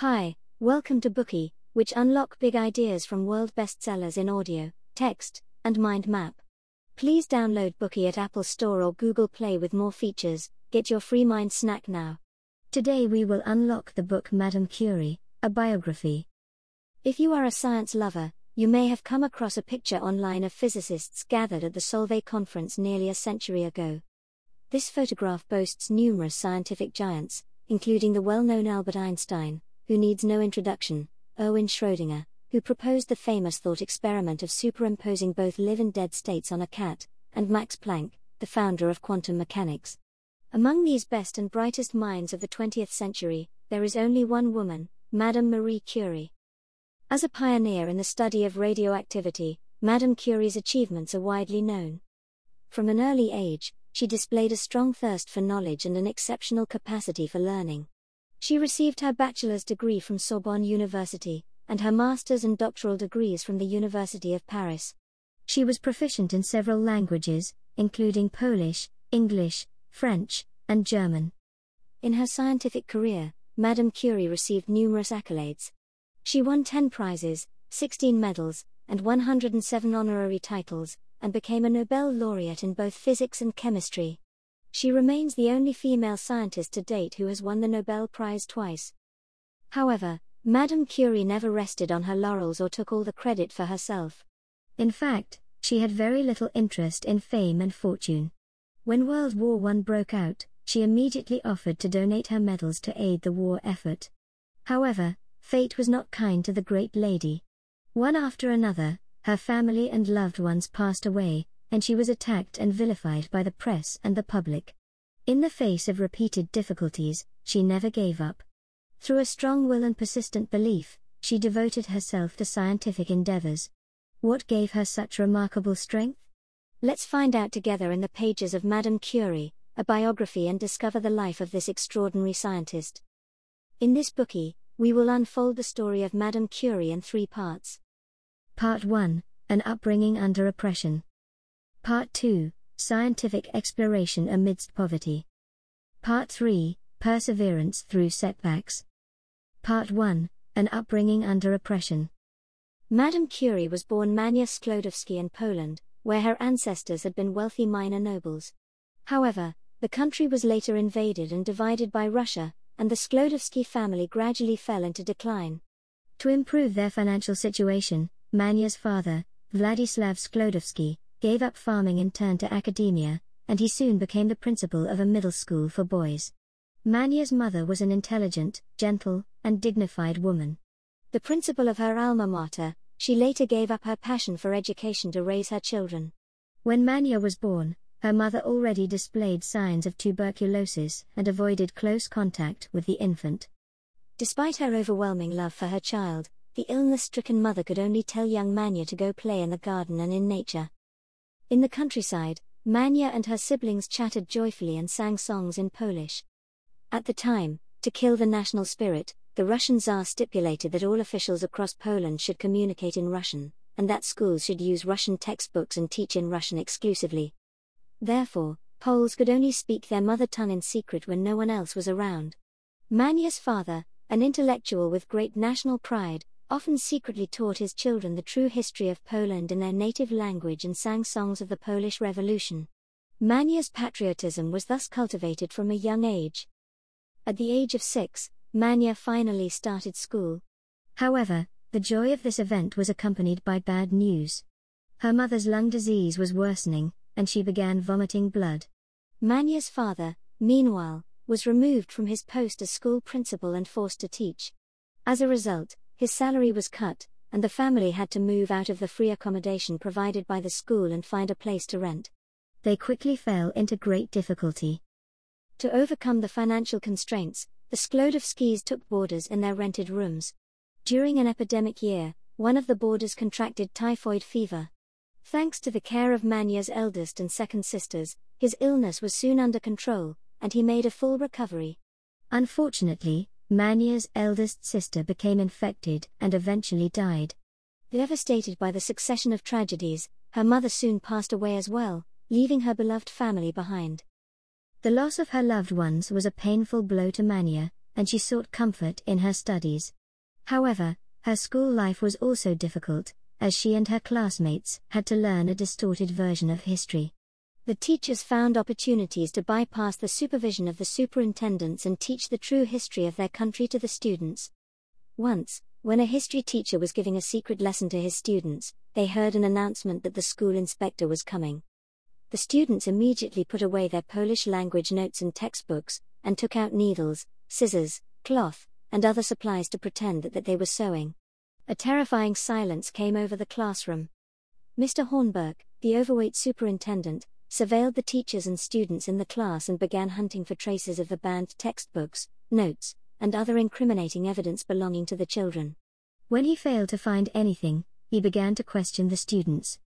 Hi, welcome to Bookey, which unlock big ideas from world bestsellers in audio, text, and mind map. Please download Bookey at Apple Store or Google Play with more features. Get your free mind snack now. Today we will unlock the book Madame Curie, a biography. If you are a science lover, you may have come across a picture online of physicists gathered at the Solvay conference nearly a century ago. This photograph boasts numerous scientific giants, including the well known Albert Einstein, who needs no introduction, Erwin Schrödinger, who proposed the famous thought experiment of superimposing both live and dead states on a cat, and Max Planck, the founder of quantum mechanics. Among these best and brightest minds of the 20th century, there is only one woman, Madame Marie Curie. As a pioneer in the study of radioactivity, Madame Curie's achievements are widely known. From an early age, she displayed a strong thirst for knowledge and an exceptional capacity for learning. She received her bachelor's degree from Sorbonne University, and her master's and doctoral degrees from the University of Paris. She was proficient in several languages, including Polish, English, French, and German. In her scientific career, Madame Curie received numerous accolades. She won 10 prizes, 16 medals, and 107 honorary titles, and became a Nobel laureate in both physics and chemistry. She remains the only female scientist to date who has won the Nobel Prize twice. However, Madame Curie never rested on her laurels or took all the credit for herself. In fact, she had very little interest in fame and fortune. When World War I broke out, she immediately offered to donate her medals to aid the war effort. However, fate was not kind to the great lady. One after another, her family and loved ones passed away, and she was attacked and vilified by the press and the public. In the face of repeated difficulties, she never gave up. Through a strong will and persistent belief, she devoted herself to scientific endeavors. What gave her such remarkable strength? Let's find out together in the pages of Madame Curie, a biography, and discover the life of this extraordinary scientist. In this Bookey, we will unfold the story of Madame Curie in three parts. Part 1 An upbringing under oppression. Part 2 Scientific exploration amidst poverty. Part 3 Perseverance through setbacks. Part 1 An upbringing under oppression. Madame Curie was born Mania Sklodowski in Poland, where her ancestors had been wealthy minor nobles. However, the country was later invaded and divided by Russia, and the Sklodowski family gradually fell into decline. To improve their financial situation, Mania's father, Vladislav Sklodowski, gave up farming and turned to academia, and he soon became the principal of a middle school for boys. Mania's mother was an intelligent, gentle, and dignified woman. The principal of her alma mater, she later gave up her passion for education to raise her children. When Mania was born, her mother already displayed signs of tuberculosis and avoided close contact with the infant. Despite her overwhelming love for her child, the illness stricken mother could only tell young Mania to go play in the garden and in nature. In the countryside, Mania and her siblings chattered joyfully and sang songs in Polish. At the time, to kill the national spirit, the Russian Tsar stipulated that all officials across Poland should communicate in Russian, and that schools should use Russian textbooks and teach in Russian exclusively. Therefore, Poles could only speak their mother tongue in secret when no one else was around. Mania's father, an intellectual with great national pride, often secretly taught his children the true history of Poland in their native language and sang songs of the Polish Revolution. Mania's patriotism was thus cultivated from a young age. At the age of six, Mania finally started school. However, the joy of this event was accompanied by bad news. Her mother's lung disease was worsening, and she began vomiting blood. Mania's father, meanwhile, was removed from his post as school principal and forced to teach. As a result, his salary was cut, and the family had to move out of the free accommodation provided by the school and find a place to rent. They quickly fell into great difficulty. To overcome the financial constraints, the Sklodowskis took boarders in their rented rooms. During an epidemic year, one of the boarders contracted typhoid fever. Thanks to the care of Mania's eldest and second sisters, his illness was soon under control, and he made a full recovery. Unfortunately, Mania's eldest sister became infected and eventually died. Devastated by the succession of tragedies, her mother soon passed away as well, leaving her beloved family behind. The loss of her loved ones was a painful blow to Mania, and she sought comfort in her studies. However, her school life was also difficult, as she and her classmates had to learn a distorted version of history. The teachers found opportunities to bypass the supervision of the superintendents and teach the true history of their country to the students. Once, when a history teacher was giving a secret lesson to his students, they heard an announcement that the school inspector was coming. The students immediately put away their Polish language notes and textbooks, and took out needles, scissors, cloth, and other supplies to pretend that, that they were sewing. A terrifying silence came over the classroom. Mr. Hornberg, the overweight superintendent, surveilled the teachers and students in the class and began hunting for traces of the banned textbooks, notes, and other incriminating evidence belonging to the children. When he failed to find anything, he began to question the students.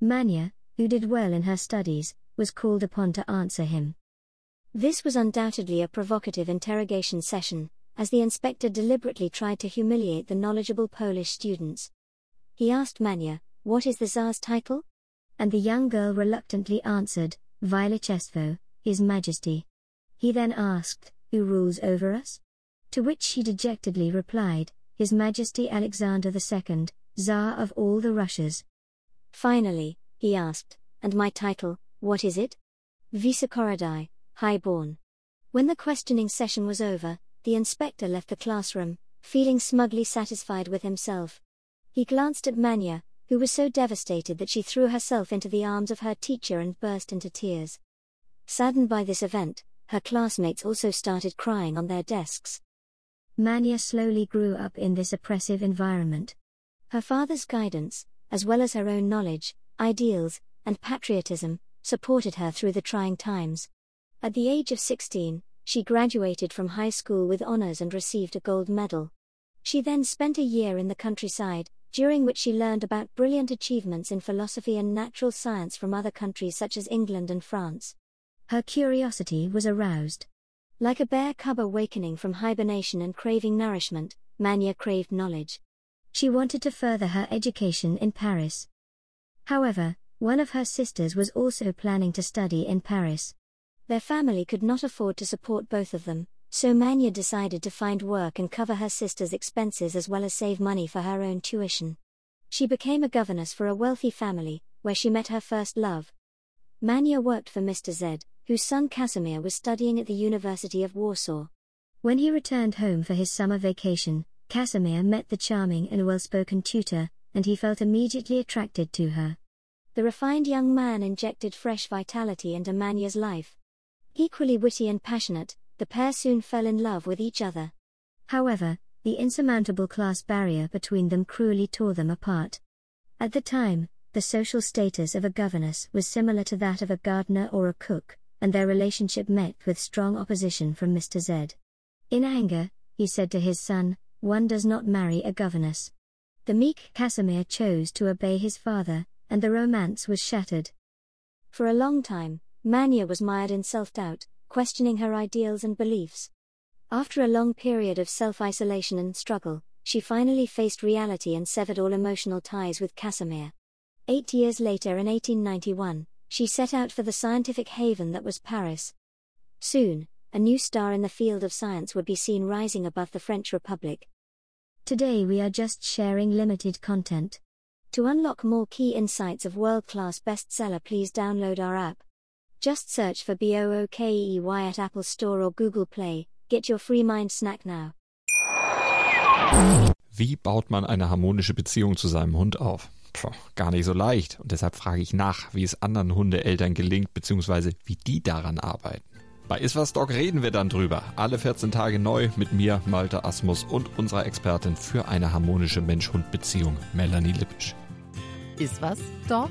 Manya, who did well in her studies, was called upon to answer him. This was undoubtedly a provocative interrogation session, as the inspector deliberately tried to humiliate the knowledgeable Polish students. He asked Manya, What is the Tsar's title? And the young girl reluctantly answered, Velichestwo, His Majesty. He then asked, Who rules over us? To which she dejectedly replied, His Majesty Alexander II, Tsar of all the Russias. Finally, he asked, And my title, what is it? Vysokorodie, Highborn. When the questioning session was over, the inspector left the classroom, feeling smugly satisfied with himself. He glanced at Manya, who was so devastated that she threw herself into the arms of her teacher and burst into tears. Saddened by this event, her classmates also started crying on their desks. Manya slowly grew up in this oppressive environment. Her father's guidance, as well as her own knowledge, ideals, and patriotism, supported her through the trying times. At the age of 16, she graduated from high school with honors and received a gold medal. She then spent a year in the countryside, during which she learned about brilliant achievements in philosophy and natural science from other countries such as England and France. Her curiosity was aroused. Like a bear cub awakening from hibernation and craving nourishment, Manya craved knowledge. She wanted to further her education in Paris. However, one of her sisters was also planning to study in Paris. Their family could not afford to support both of them, so Manya decided to find work and cover her sister's expenses as well as save money for her own tuition. She became a governess for a wealthy family, where she met her first love. Manya worked for Mr. Z, whose son Casimir was studying at the University of Warsaw. When he returned home for his summer vacation, Casimir met the charming and well spoken tutor, and he felt immediately attracted to her. The refined young man injected fresh vitality into Manya's life. Equally witty and passionate, the pair soon fell in love with each other. However, the insurmountable class barrier between them cruelly tore them apart. At the time, the social status of a governess was similar to that of a gardener or a cook, and their relationship met with strong opposition from Mr. Z. In anger, he said to his son, One does not marry a governess. The meek Casimir chose to obey his father, and the romance was shattered. For a long time, Manya was mired in self doubt, questioning her ideals and beliefs. After a long period of self isolation and struggle, she finally faced reality and severed all emotional ties with Casimir. Eight years later, in 1891, she set out for the scientific haven that was Paris. Soon, a new star in the field of science would be seen rising above the French Republic. Today, we are just sharing limited content. To unlock more key insights of world class bestseller, please download our app. Just search for BOOKEY at Apple Store or Google Play. Get your free mind snack now. Wie baut man eine harmonische Beziehung zu seinem Hund auf? Puh, gar nicht so leicht. Und deshalb frage ich nach, wie es anderen Hundeeltern gelingt, beziehungsweise wie die daran arbeiten. Bei Iswas Dog reden wir dann drüber. Alle 14 Tage neu mit mir, Malte Asmus und unserer Expertin für eine harmonische Mensch-Hund-Beziehung, Melanie Lippisch. Iswas Dog?